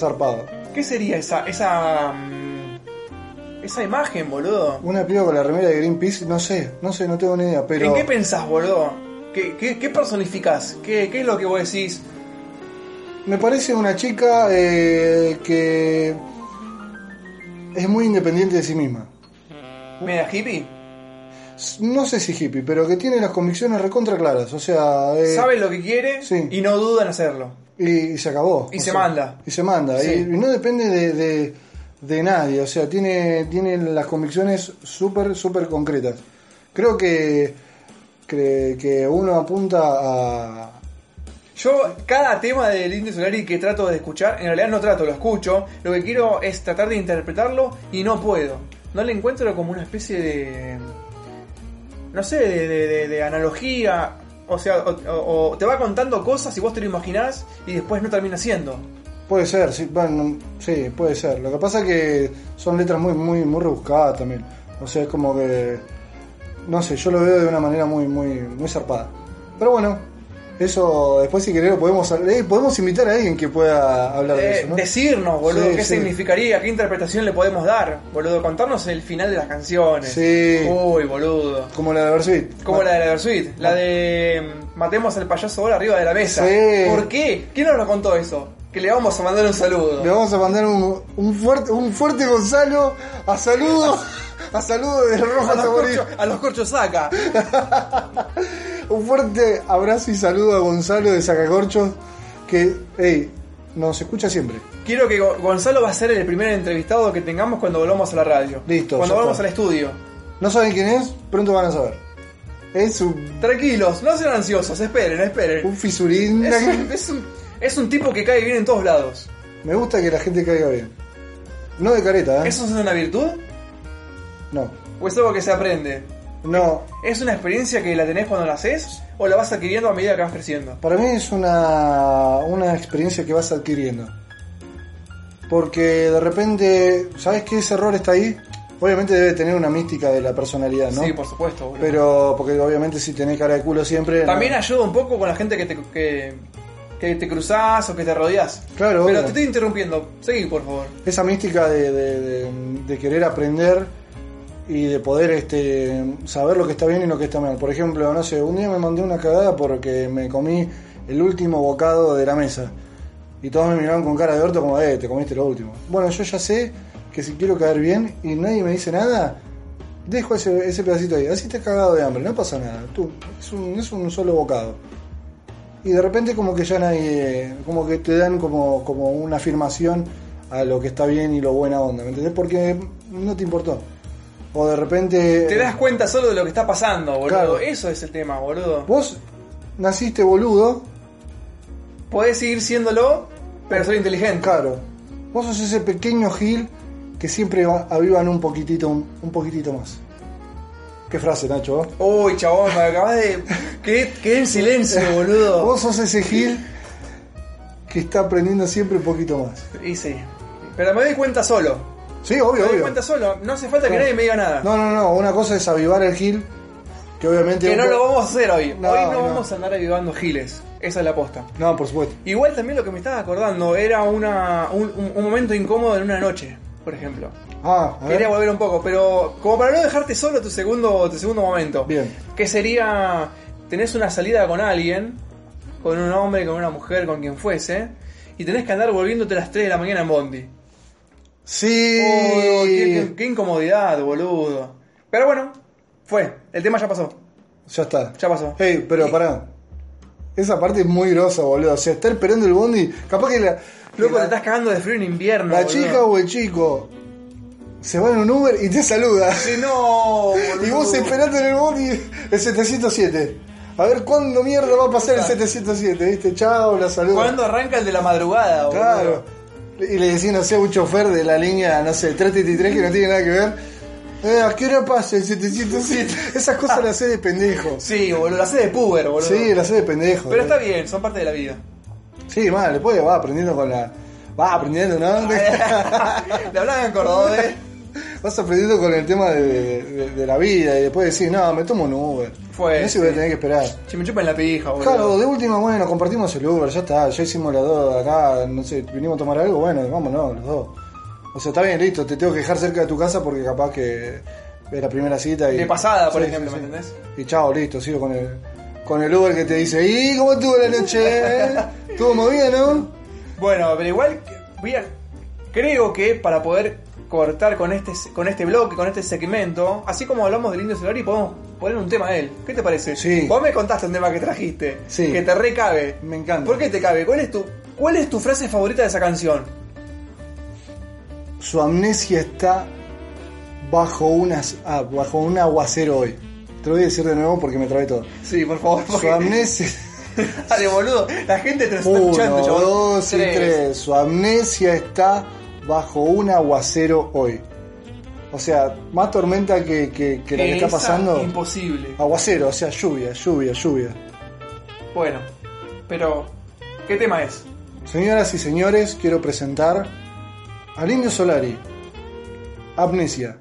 Zarpado. ¿Qué sería esa, esa, mm, esa imagen, boludo? Una piba con la remera de Greenpeace, no sé, no sé, no tengo ni idea, pero... ¿En qué pensás, boludo? ¿Qué, qué, qué personificás? ¿Qué, ¿Qué es lo que vos decís? Me parece una chica eh, que es muy independiente de sí misma. ¿Media hippie? No sé si hippie, pero que tiene las convicciones recontra claras. O sea, eh, Sabe lo que quiere sí. y no duda en hacerlo. Y, y se acabó. Y se sea, manda. Y se manda. Sí. Y, y no depende de, de- de nadie. O sea, tiene, tiene las convicciones súper, súper concretas. Creo que, que, que uno apunta a. Yo, cada tema del Indio Solari que trato de escuchar, en realidad no trato, lo escucho. Lo que quiero es tratar de interpretarlo y no puedo. No le encuentro como una especie de. No sé, de, de- de- de analogía. O sea, o, te va contando cosas y vos te lo imaginás y después no termina siendo. Puede ser, sí, bueno, sí, puede ser. Lo que pasa es que son letras muy, muy, muy rebuscadas también. O sea, es como que. No sé, yo lo veo de una manera muy, muy, muy zarpada. Pero bueno, eso después si querés lo podemos eh, podemos invitar a alguien que pueda hablar de Eh, eso, ¿no? Decirnos, boludo, Sí, qué sí. significaría, qué interpretación le podemos dar, boludo. Contarnos el final de las canciones. Sí. Uy, boludo. Como la de Versuit. Como la de la Versuit, la de mm, matemos al payaso ahora arriba de la mesa. Sí. ¿Por qué? ¿Quién nos lo contó eso? Que le vamos a mandar un saludo. Le vamos a mandar un, un fuerte un fuerte Gonzalo a saludo a saludo de a, Saborí. corchos, a los corchos saca. Un fuerte abrazo y saludo a Gonzalo de Sacacorchos que hey, nos escucha siempre. Quiero que Go- Gonzalo va a ser el primer entrevistado que tengamos cuando volvamos a la radio. Listo, Cuando volvamos está. al estudio. No saben quién es, pronto van a saber. Es un, Tranquilos, no sean ansiosos, esperen, esperen. un fisurín. Es un, es un- es un tipo que cae bien en todos lados. Me gusta que la gente caiga bien. No de careta, ¿eh? ¿Eso es una virtud? No. ¿O es algo que se aprende? No. ¿Es una experiencia que la tenés cuando la haces? ¿O la vas adquiriendo a medida que vas creciendo? Para mí es una, una experiencia que vas adquiriendo. Porque de repente, ¿sabes que ese error está ahí? Obviamente debe tener una mística de la personalidad, ¿no? Sí, por supuesto. boludo. Pero, porque obviamente si tenés cara de culo siempre. También no. ayuda un poco con la gente que te, que, que te cruzás o que te rodeás. Claro, Pero obvio. te estoy interrumpiendo. Seguí, por favor. esa mística de, de- de- de querer aprender y de poder este, saber lo que está bien y lo que está mal. Por ejemplo, no sé, un día me mandé una cagada porque me comí el último bocado de la mesa. Y todos me miraban con cara de orto como, eh, te comiste lo último. Bueno, yo ya sé que si quiero caer bien y nadie me dice nada, dejo ese, ese pedacito ahí. Así te cagado de hambre, no pasa nada. Tú, es un, es un solo bocado. Y de repente como que ya nadie, como que te dan como, como una afirmación a lo que está bien y lo buena onda, ¿me entendés? Porque no te importó. O de repente... Te das cuenta solo de lo que está pasando, boludo. Claro. Eso es el tema, boludo. Vos naciste boludo, Podés seguir siéndolo, pero ser inteligente. claro. Vos sos ese pequeño gil que siempre va- avivan un poquitito, un, poquitito más. Qué frase, Nacho. ¿eh? Uy, chabón, me acabas de. Quedé, quedé en silencio, boludo. Vos sos ese gil que está aprendiendo siempre un poquito más. Y sí. Pero me doy cuenta solo. Sí, Me obvio, doy obvio. cuenta solo. No hace falta que No. nadie me diga nada. No, no, no. Una cosa es avivar el gil, que obviamente... que no lo vamos a hacer hoy. No, hoy no, no. vamos a andar avivando giles. Esa es la posta. No, por supuesto. Igual también lo que me estaba acordando era una, un, un- un momento incómodo en una noche, por ejemplo. Ah, a ver. Quería volver un poco, pero como para no dejarte solo tu segundo, tu segundo momento. Bien. Que sería, tenés una salida con alguien, con un hombre, con una mujer, con quien fuese, y tenés que andar volviéndote a las 3 de la mañana en Bondi. Sí. Oh, qué, qué- qué incomodidad, boludo. Pero bueno, fue, el tema ya pasó. Ya está. Ya pasó. Hey, pero pará. Esa parte es muy grosa, boludo. O sea, está esperando el bondi. Capaz que la, Loco, te estás cagando de frío en invierno. la boludo. chica o el chico se va en un Uber y te saluda. Sí, no, boludo. Y vos esperando en el bondi el 707. A ver cuándo mierda va a pasar el 707, ¿viste? Chao, la saluda. ¿Cuándo arranca el de la madrugada, boludo? Claro. Y le decís, no sé, a un chofer de la línea, no sé, 333 que no tiene nada que ver. Eh, ¿A qué hora pasa el 707? Esas cosas las sé de pendejo. Sí, boludo, la hace de puber, boludo. Sí, las sé de pendejo. Pero está bien, son parte de la vida. Sí, mal, después va aprendiendo con la. Va aprendiendo, ¿no? Le hablaban en cordobés. Vas aprendiendo con el tema de, de- de la vida y después decís, no, me tomo un Uber. Fue, No sé si voy a sí. tener que esperar. Si me chupan la pija, boludo. Claro, de última, bueno, compartimos el Uber, ya está, ya hicimos las dos acá, no sé, vinimos a tomar algo, bueno, vámonos, los dos. O sea, está bien, listo, te tengo que dejar cerca de tu casa porque capaz que es la primera cita y... De pasada, por Sí, ejemplo, sí, ¿me entendés? Y chao, listo, sigo con el, con el Uber que te dice, ¿y cómo estuvo la noche? eh? ¿Estuvo movida, no? Bueno, pero igual voy a- creo que para poder cortar con este con este bloque, con este segmento, así como hablamos del Indio Solari, podemos poner un tema de él. ¿Qué te parece? Sí. Vos me contaste un tema que trajiste, Sí. que te recabe. Me encanta. ¿Por qué te cabe? ¿Cuál es tu cuál es tu frase favorita de esa canción? Su amnesia está bajo, unas, ah, bajo un aguacero hoy. Te lo voy a decir de nuevo porque me trabé todo. Sí, por favor. Su porque- amnesia... Dale, boludo. La gente te está escuchando, Uno, chabón. dos y tres. Su amnesia está bajo un aguacero hoy. O sea, más tormenta que, que- que la que está pasando. Imposible. Aguacero, o sea, lluvia, lluvia, lluvia. Bueno, pero ¿qué tema es? Señoras y señores, quiero presentar al Indio Solari. Amnesia.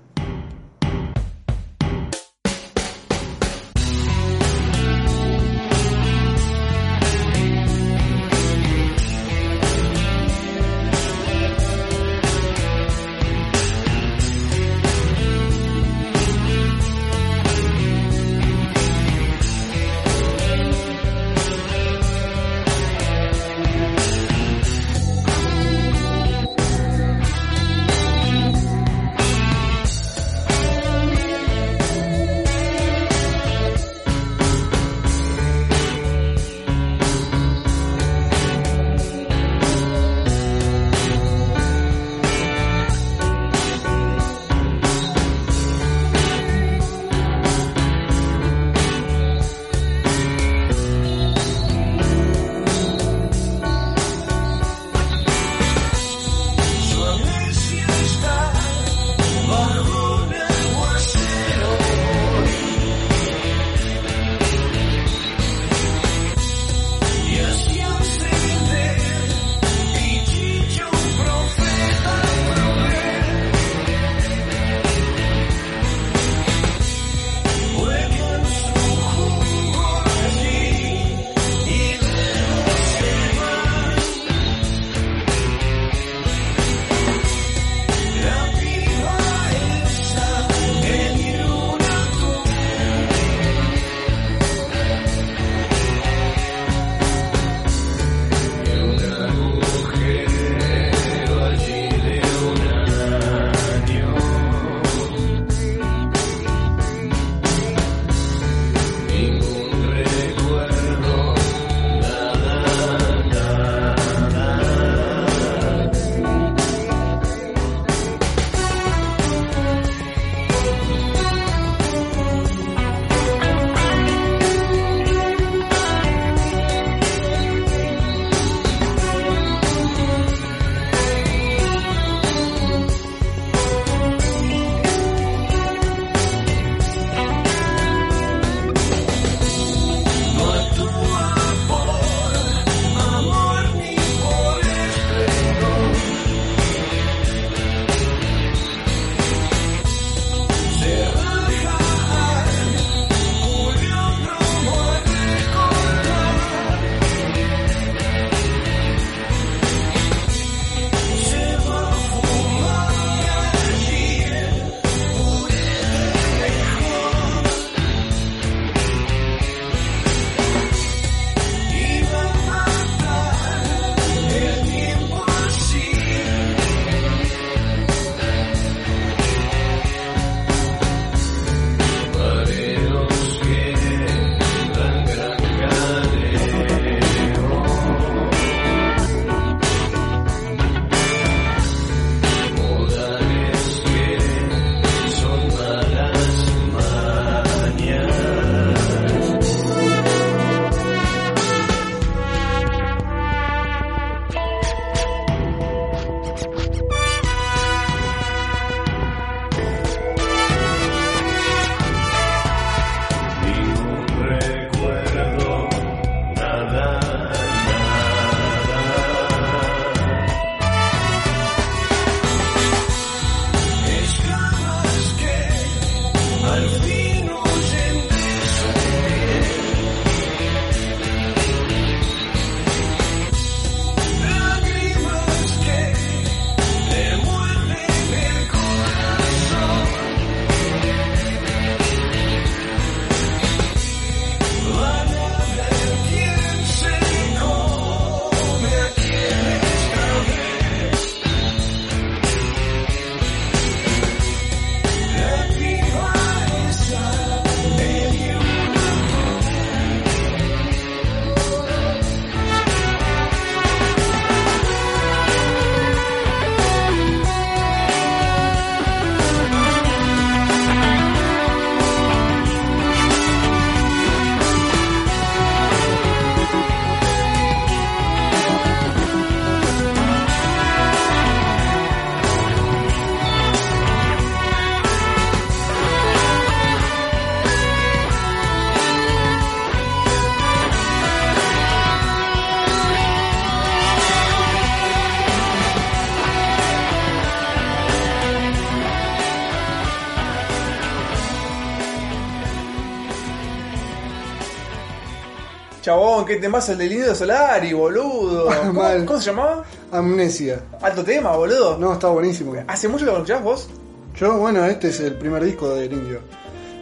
Chabón, qué tema es el del Indio Solari, boludo. ¿Cómo, Mal. cómo se llamaba? Amnesia. Alto tema, boludo. No, está buenísimo. ¿Hace mucho que lo escuchás vos? Yo, bueno, este es el primer disco del indio.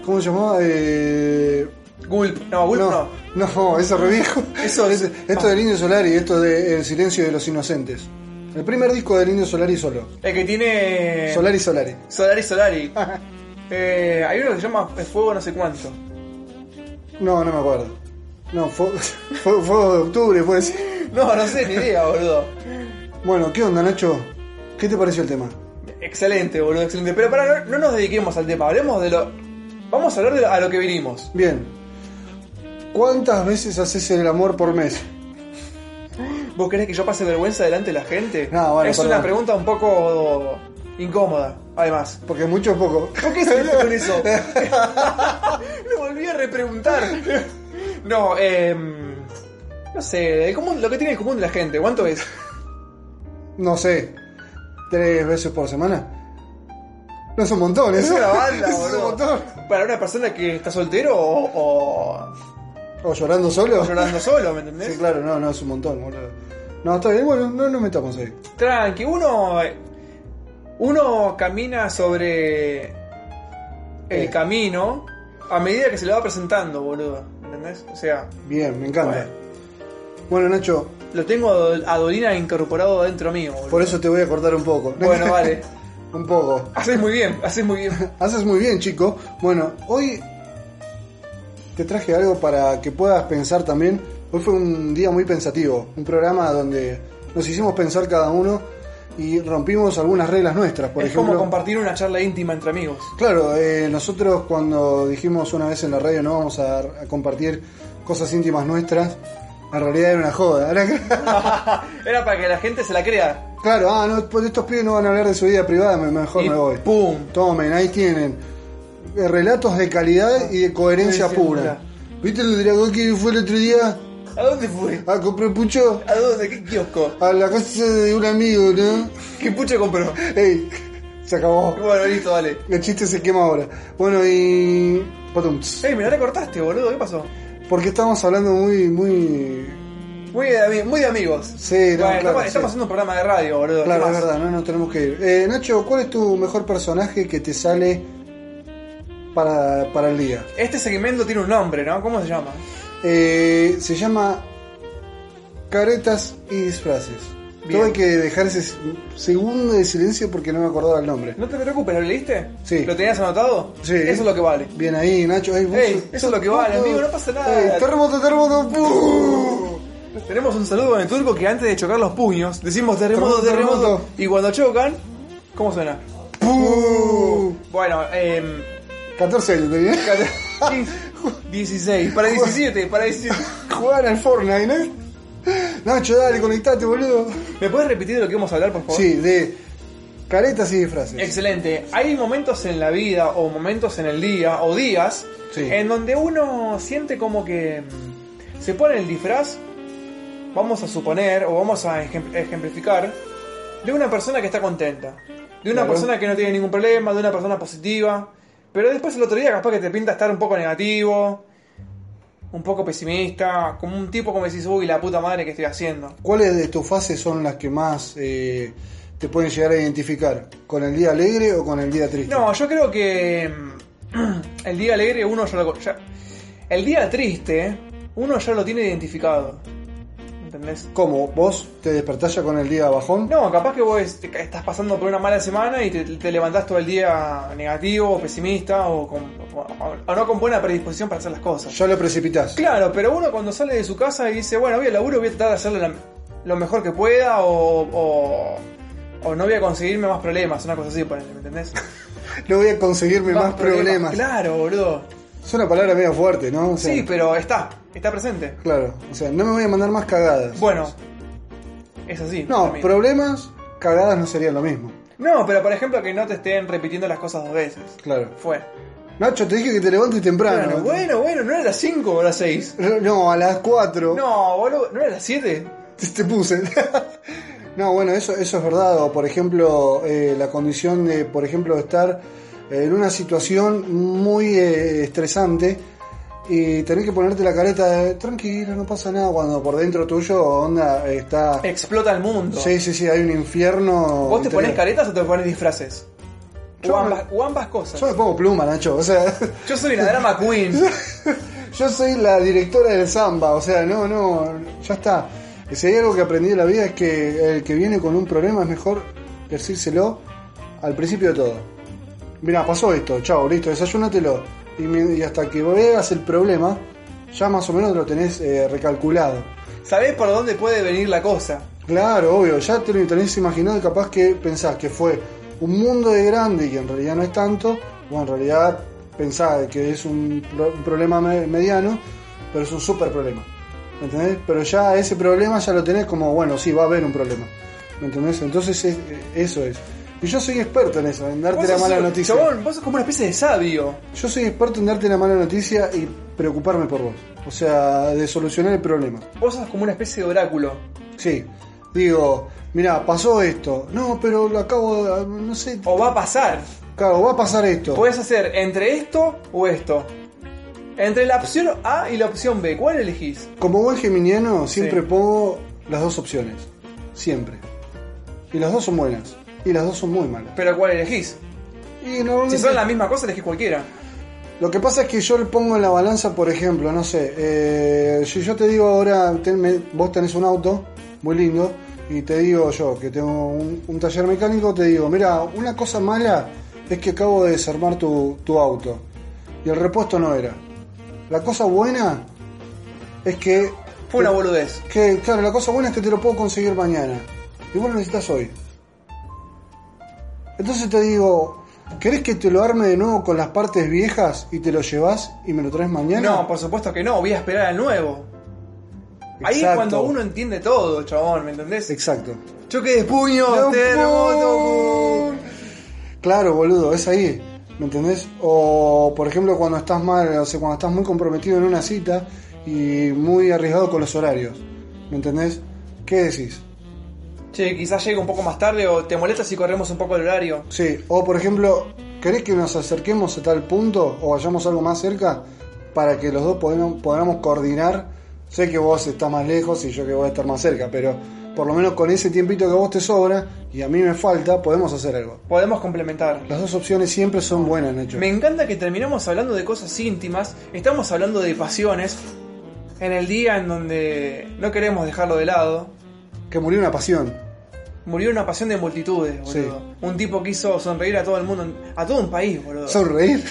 ¿Cómo se llamaba? Eh... Gulp. No, Gulp no. no, no, eso re viejo. Eso es- esto del Indio Solari, esto de El silencio de los inocentes. El primer disco del Indio Solari solo. El que tiene. Solari Solari. Solari Solari. Eh, hay uno que se llama Fuego no sé cuánto. No, no me acuerdo. No, fue, fue, fue de octubre, pues. No, no sé, ni idea, boludo. Bueno, ¿qué onda, Nacho? ¿Qué te pareció el tema? Excelente, boludo, excelente. Pero para, no, no nos dediquemos al tema, hablemos de lo. Vamos a hablar de lo- a lo que vinimos. Bien. ¿Cuántas veces haces el amor por mes? ¿Vos querés que yo pase vergüenza delante de la gente? No, bueno, es perdón. una pregunta un poco incómoda, además. Porque mucho o poco. ¿Por qué saliste con eso? Me volví a repreguntar. No, eh, no sé, el común- lo que tiene en común la gente, ¿cuánto es? No sé. ¿Tres veces por semana? No es un montón, Es ¿eso? una banda, Es un boludo. montón. Para una persona que está soltero o, o- ¿O llorando solo? o llorando solo, ¿me entendés? Sí, claro, no, no, es un montón, boludo. No, está bien, bueno, no nos metamos ahí. Tranqui, uno. Uno camina sobre el Eh. camino a medida que se le va presentando, boludo. ¿Entendés? O sea, Bien, me encanta. Bueno. Bueno, Nacho, lo tengo a Dolina incorporado dentro mío, boludo. por eso te voy a cortar un poco. Bueno, vale. un poco. Haces muy bien, haces muy bien. Haces muy bien, chico. Bueno, hoy te traje algo para que puedas pensar también. Hoy fue un día muy pensativo, un programa donde nos hicimos pensar cada uno y rompimos algunas reglas nuestras. Por es ejemplo, como compartir una charla íntima entre amigos. Claro, eh, nosotros cuando dijimos una vez en la radio no vamos a, a compartir cosas íntimas nuestras, en realidad era una joda. Era para que la gente se la crea. claro, ah, no, pues estos pibes no van a hablar de su vida privada, me- mejor Y me voy. ¡Pum! Tomen, ahí tienen. Eh, Relatos de calidad y de coherencia pura. pura. ¿Viste dragón que fue el otro día ¿A dónde fue? a comprar pucho? ¿A dónde? ¿Qué kiosco? A la casa de un amigo, ¿no? ¿Qué pucho compró? Ey, se acabó. Bueno, listo, dale. El chiste se quema ahora. Bueno, y. Patumts. Ey, me la recortaste, boludo, ¿qué pasó? Porque estamos hablando muy, muy. Muy de, muy de amigos. Sí, no, Bueno, claro, estamos, sí. estamos haciendo un programa de radio, boludo. Claro, ¿qué es verdad, no nos tenemos que ir. Eh, Nacho, ¿cuál es tu mejor personaje que te sale para, para el día? Este segmento tiene un nombre, ¿no? ¿Cómo se llama? Eh, se llama Caretas y Disfraces. Bien. Tuve que dejar ese segundo de silencio porque no me acordaba el nombre. No te preocupes, ¿lo leíste? Sí. ¿Lo tenías anotado? Sí. Eso es lo que vale. Bien ahí, Nacho. Vos Ey, eso es lo que vale, amigo, no pasa nada. Ey, terremoto, terremoto. ¡pum! Tenemos un saludo en turco que antes de chocar los puños decimos terremoto, Terremoto, terremoto. terremoto. Y cuando chocan, ¿cómo suena? ¡Pum! Bueno, eh, 14 años tenía. 16, para 17, para 17. Jugar al Fortnite, ¿no? Nacho, dale, conectate, boludo. ¿Me puedes repetir de lo que vamos a hablar, por favor? Sí, de caretas y disfraces. Excelente. Hay momentos en la vida o momentos en el día o días Sí. en donde uno siente como que mm, se pone el disfraz, vamos a suponer o vamos a ejem- ejemplificar, de una persona que está contenta, de una Claro. persona que no tiene ningún problema, de una persona positiva, pero después el otro día capaz que te pinta estar un poco negativo, un poco pesimista, como un tipo como decís, uy, la puta madre que estoy haciendo. ¿Cuáles de tus fases son las que más eh, te pueden llegar a identificar? ¿Con el día alegre o con el día triste? No, yo creo que el día alegre uno ya lo... ya- el día triste uno ya lo tiene identificado. ¿Entendés? ¿Cómo? ¿Vos te despertás ya con el día bajón? No, capaz que vos estás pasando por una mala semana y te, te levantás todo el día negativo o pesimista o, con- o- o no con buena predisposición para hacer las cosas. Ya lo precipitas. Claro, pero uno cuando sale de su casa y dice, bueno, voy al laburo, voy a tratar de hacerlo la- lo mejor que pueda o, o, o no voy a conseguirme más problemas, una cosa así, ponele, ¿me entendés? No voy a conseguirme más, problemas. Claro, boludo. Es una palabra medio fuerte, ¿no? O sea, Sí, pero está, está presente. Claro, o sea, no me voy a mandar más cagadas. Bueno, es así. no, también. problemas, cagadas no serían lo mismo. No, pero por ejemplo que no te estén repitiendo las cosas dos veces. Claro. Fue. Nacho, te dije que te levantes temprano. Bueno, bueno, bueno, no era las 5 o las 6. No, a las 4. No, boludo, no era las 7. Te, te puse. no, bueno, eso, eso es verdad. O por ejemplo, eh, la condición de, por ejemplo, estar en una situación muy eh, estresante y tenés que ponerte la careta de tranquilo, no pasa nada, cuando por dentro tuyo onda está... Explota el mundo. Sí, sí, sí, hay un infierno. ¿Vos te interior. pones caretas o te pones disfraces? Yo O me- ambas, o ambas cosas. Yo me pongo pluma, Nacho, o sea, Yo soy la drama queen. yo soy la directora del samba, o sea, no, no, ya está. Si hay algo que aprendí de la vida es que el que viene con un problema es mejor decírselo al principio de todo. Mira, pasó esto, chao, listo, desayúnatelo. Y, hasta que veas el problema, ya más o menos lo tenés eh, recalculado. Sabés por dónde puede venir la cosa. Claro, obvio, ya te lo tenés imaginado y capaz que pensás que fue un mundo de grande y que en realidad no es tanto, o en realidad pensás que es un, pro- un problema me- mediano, pero es un super problema. ¿Me entendés? Pero ya ese problema ya lo tenés como, bueno, sí, va a haber un problema. ¿Me entendés? Entonces es- eso es. Y yo soy experto en eso, en darte la mala noticia. Chabón, vos sos como una especie de sabio. Yo soy experto en darte la mala noticia y preocuparme por vos. O sea, de solucionar el problema. Vos sos como una especie de oráculo. Sí, digo, mira, pasó esto. No, pero lo acabo de. No sé. O va a pasar. Claro, va a pasar esto. Puedes hacer entre esto o esto. Entre la opción A y la opción B. ¿Cuál elegís? Como buen geminiano, siempre Sí. pongo las dos opciones. Siempre. Y las dos son buenas. Y las dos son muy malas. Pero ¿cuál elegís? Y normalmente- Si son la misma cosa, elegís cualquiera. Lo que pasa es que yo le pongo en la balanza, por ejemplo, no sé, eh, si yo te digo ahora, vos tenés un auto muy lindo, y te digo yo que tengo un, un taller mecánico, te digo, mira, una cosa mala es que acabo de desarmar tu, tu auto, y el repuesto no era. La cosa buena es que... Fue una boludez. que, claro, la cosa buena es que te lo puedo conseguir mañana, y vos lo necesitas hoy. Entonces te digo, ¿querés que te lo arme de nuevo con las partes viejas y te lo llevas y me lo traes mañana? No, por supuesto que no. Voy a esperar al nuevo. Ahí es cuando uno entiende todo, chabón, ¿me entendés? Exacto. Choque de puño, terremoto. Claro, boludo, es ahí. ¿Me entendés? O, por ejemplo, cuando estás mal, o sea, cuando estás muy comprometido en una cita y muy arriesgado con los horarios. ¿Me entendés? ¿Qué decís? Che, quizás llegue un poco más tarde o te molesta si corremos un poco el horario. Sí, o por ejemplo, ¿querés que nos acerquemos a tal punto o vayamos algo más cerca para que los dos podamos, podamos coordinar? Sé que vos estás más lejos y yo que voy a estar más cerca, pero por lo menos con ese tiempito que a vos te sobra y a mí me falta, podemos hacer algo. Podemos complementar. Las dos opciones siempre son buenas, Nacho. Me encanta que terminamos hablando de cosas íntimas, estamos hablando de pasiones, en el día en donde no queremos dejarlo de lado. Que murió una pasión. Murió una pasión de multitudes, boludo. Sí. Un tipo que hizo sonreír a todo el mundo, a todo un país, boludo. Sonreír.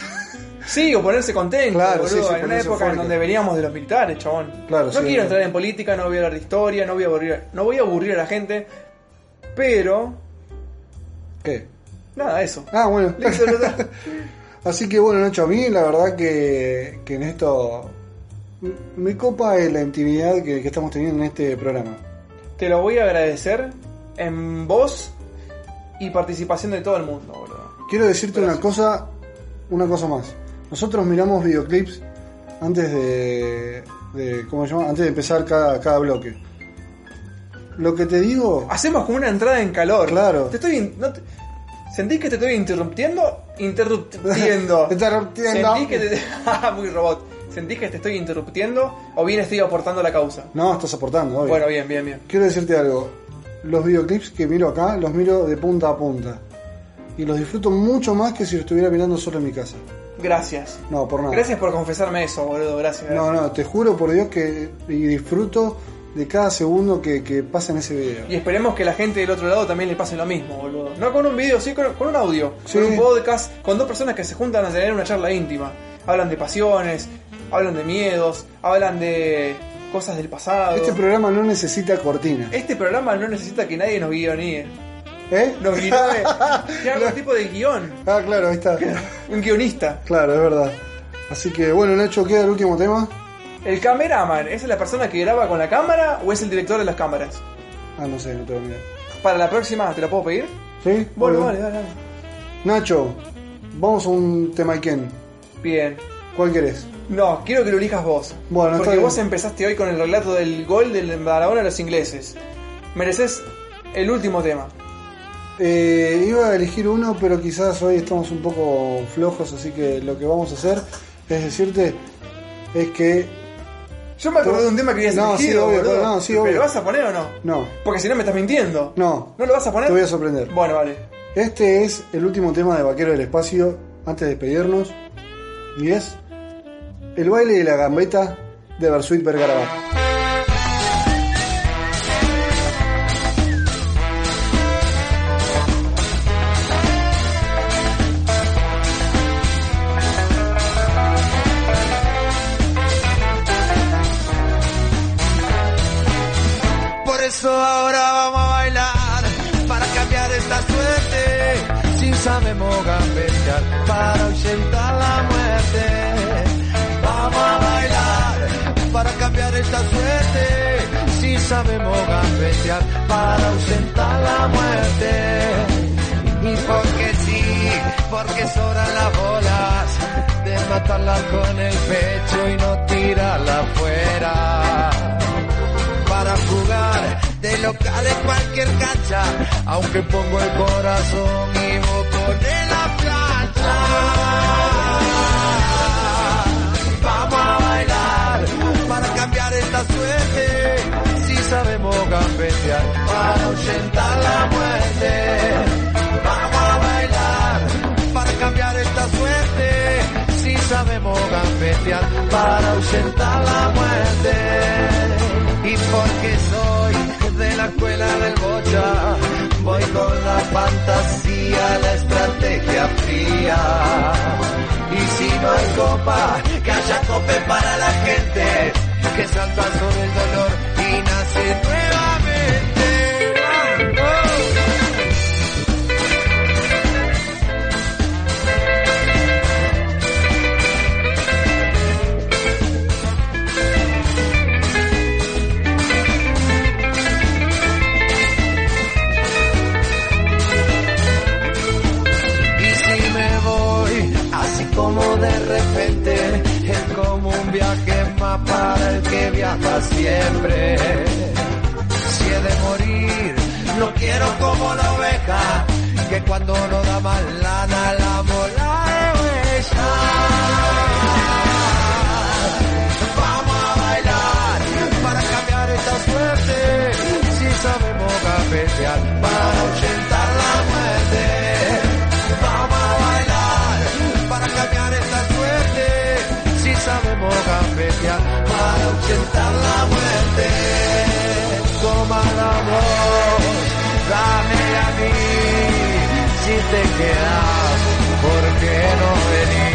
Sí, o ponerse contento, Claro, boludo. sí, sí, en una época en donde veníamos de los militares, chabón. Claro, no quiero entrar en política, no voy a hablar de historia, no voy a aburrir, no voy a aburrir a la gente, pero ¿Qué? nada, eso. Ah, bueno. Así que bueno, Nacho, a mí la verdad que, que en esto me copa eh, la intimidad que, que estamos teniendo en este programa. Te lo voy a agradecer en voz y participación de todo el mundo, boludo. Quiero decirte una cosa, una cosa más. Nosotros miramos videoclips antes de, de ¿cómo se llama? Antes de empezar cada, cada bloque. Lo que te digo, Hacemos como una entrada en calor. Claro. Te estoy. in- no te- ¿Sentís que te estoy interrumpiendo? Interrumpiendo. Interrumpiendo. ¿Sentís que te. Muy robot. ¿Sentís que te estoy interrumpiendo o bien estoy aportando a la causa? no, estás aportando, obvio. Bueno, bien, bien, bien. Quiero decirte algo. Los videoclips que miro acá, los miro de punta a punta. Y los disfruto mucho más que si lo estuviera mirando solo en mi casa. Gracias. No, por nada. Gracias por confesarme eso, boludo. Gracias. No, gracias. no, te juro por Dios que y disfruto de cada segundo que, que pasa en ese video. Y esperemos que la gente del otro lado también le pase lo mismo, boludo. No con un video, sí con, con un audio. Sí. Con un podcast, con dos personas que se juntan a tener una charla íntima. Hablan de pasiones, hablan de miedos, hablan de cosas del pasado. Este programa no necesita cortina. Este programa no necesita que nadie nos guionee. ¿Eh? Nos guionee. haga algún tipo de guion. Ah, claro, ahí está. Un guionista. Claro, es verdad. Así que bueno, Nacho, queda el último tema. El cameraman, ¿es la persona que graba con la cámara o es el director de las cámaras? Ah, no sé, no tengo ni idea. Para la próxima, ¿te la puedo pedir? ¿Sí? Bueno, vale, vale, vale. Nacho, vamos a un tema Ken. Bien. ¿Cuál querés? No, quiero que lo elijas vos. Bueno, Porque vos empezaste hoy con el relato del gol del Maradona a los ingleses. Mereces el último tema. Eh, iba a elegir uno, pero quizás hoy estamos un poco flojos, así que lo que vamos a hacer es decirte es que. Yo me acordé de un tema que habías No, sí, elegido, obvio, boludo. no, sí, ¿Pero obvio. lo vas a poner o no? No, Porque si no me estás mintiendo. no. ¿No lo vas a poner? Te voy a sorprender. Bueno, vale. Este es el último tema de Vaquero del Espacio antes de despedirnos. Y es el baile de la gambeta de Bersuit Vergarabat. Para ahuyentar la muerte. Y porque sí, porque sobran las bolas de matarla con el pecho y no tirarla afuera para jugar de local en cualquier cancha, aunque pongo el corazón y voto en la plancha. Para ahuyentar la muerte y porque soy de la escuela del bocha, voy con la fantasía, la estrategia fría. Y si no hay copa, que haya cope para la gente, que salta sobre el dolor y nace nuevamente. Para el que viaja siempre. Si he de morir, no quiero como la oveja, que cuando no da más lana la mola huella. Vamos a bailar para cambiar esta suerte. Si sabemos cafetear para ahuyentar la muerte. Vamos a bailar para cambiar esta suerte. Si sabemos cafetear ahuyentar la muerte. Toma la voz, dame a mí. Si te quedas, ¿por qué no venís?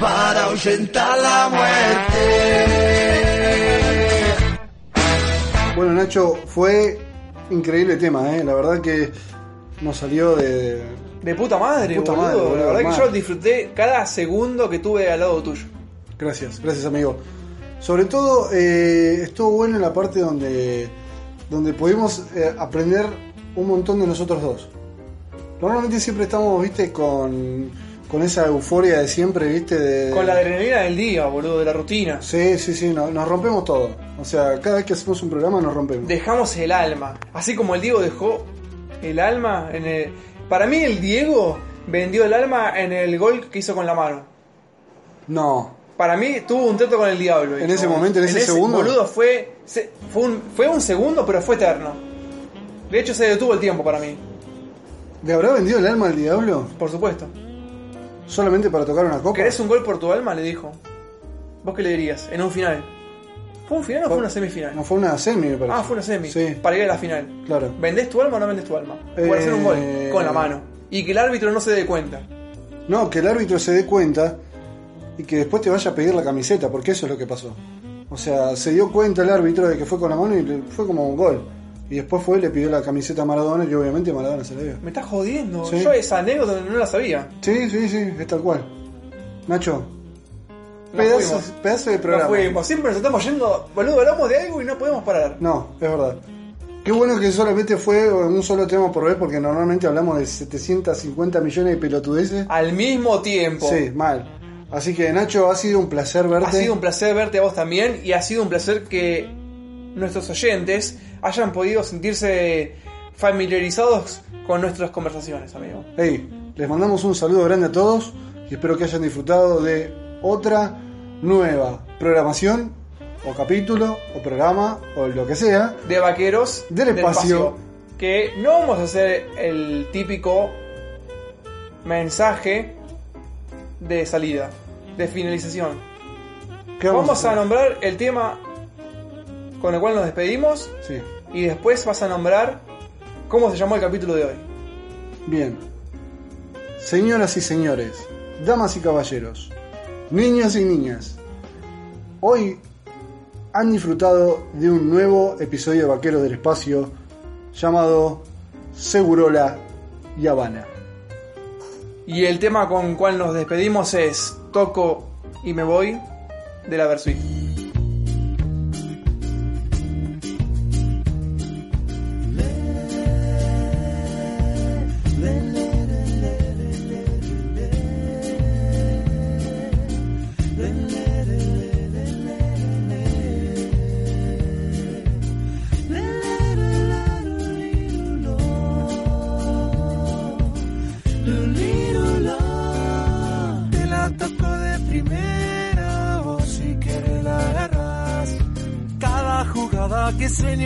Para ahuyentar la muerte. Bueno, Nacho, fue increíble tema, ¿eh? La verdad que nos salió de. De puta madre, De puta boludo. madre, boludo, La verdad que yo disfruté cada segundo que tuve al lado tuyo. Gracias, gracias, amigo. Sobre todo, eh, estuvo bueno en la parte donde, donde pudimos eh, aprender un montón de nosotros dos. Normalmente siempre estamos, viste, con, con esa euforia de siempre, viste, de. Con la adrenalina del día, boludo, de la rutina. Sí, sí, sí, no- nos rompemos todo. O sea, cada vez que hacemos un programa nos rompemos. Dejamos el alma. Así como el Diego dejó el alma en el. Para mí, el Diego vendió el alma en el gol que hizo con la mano. No, Para mí tuvo un trato con el diablo. En ese momento, en ese segundo. Boludo, fue, fue, un, fue un segundo, pero fue eterno. De hecho, se detuvo el tiempo para mí, ¿Le habrá vendido el alma al diablo por supuesto. solamente para tocar una copa? ¿Querés un gol por tu alma? Le dijo. ¿Vos qué le dirías? En un final. ¿Fue un final o fue una semifinal? No, fue una semi, me parece. Ah, fue una semi. Sí, Para ir a la final. claro. ¿Vendés tu alma o no vendés tu alma? Por Eh, hacer un gol con la mano. Y que el árbitro no se dé cuenta. No, que el árbitro se dé cuenta y que después te vaya a pedir la camiseta, porque eso es lo que pasó. O sea, se dio cuenta el árbitro de que fue con la mano y fue como un gol. Y después fue le pidió la camiseta a Maradona y obviamente Maradona se la dio. Me estás jodiendo. Sí. Yo esa anécdota no la sabía. Sí, sí, sí, es tal cual. Nacho, La pedazo, pedazo de No programa. fuimos. Siempre nos estamos yendo. Boludo, hablamos de algo y no podemos parar. No, es verdad. Qué bueno que solamente fue un solo tema por vez, porque normalmente hablamos de 750 millones de pelotudeces. Al mismo tiempo. Sí, mal. Así que Nacho, ha sido un placer verte. Ha sido un placer verte a vos también y ha sido un placer que nuestros oyentes hayan podido sentirse familiarizados con nuestras conversaciones, amigo. Hey, les mandamos un saludo grande a todos y espero que hayan disfrutado de otra nueva programación o capítulo o programa o lo que sea. De vaqueros Del espacio. Que no vamos a hacer el típico mensaje de salida, de finalización. ¿Qué Vamos, hacer? a nombrar el tema con el cual nos despedimos Sí, y después vas a nombrar cómo se llamó el capítulo de hoy. bien. Señoras y señores, damas y caballeros, niños y niñas, hoy han disfrutado de un nuevo episodio de Vaqueros del Espacio llamado Segurola y Habana. Y el tema con el cual nos despedimos es Toco y me voy de la Versuit.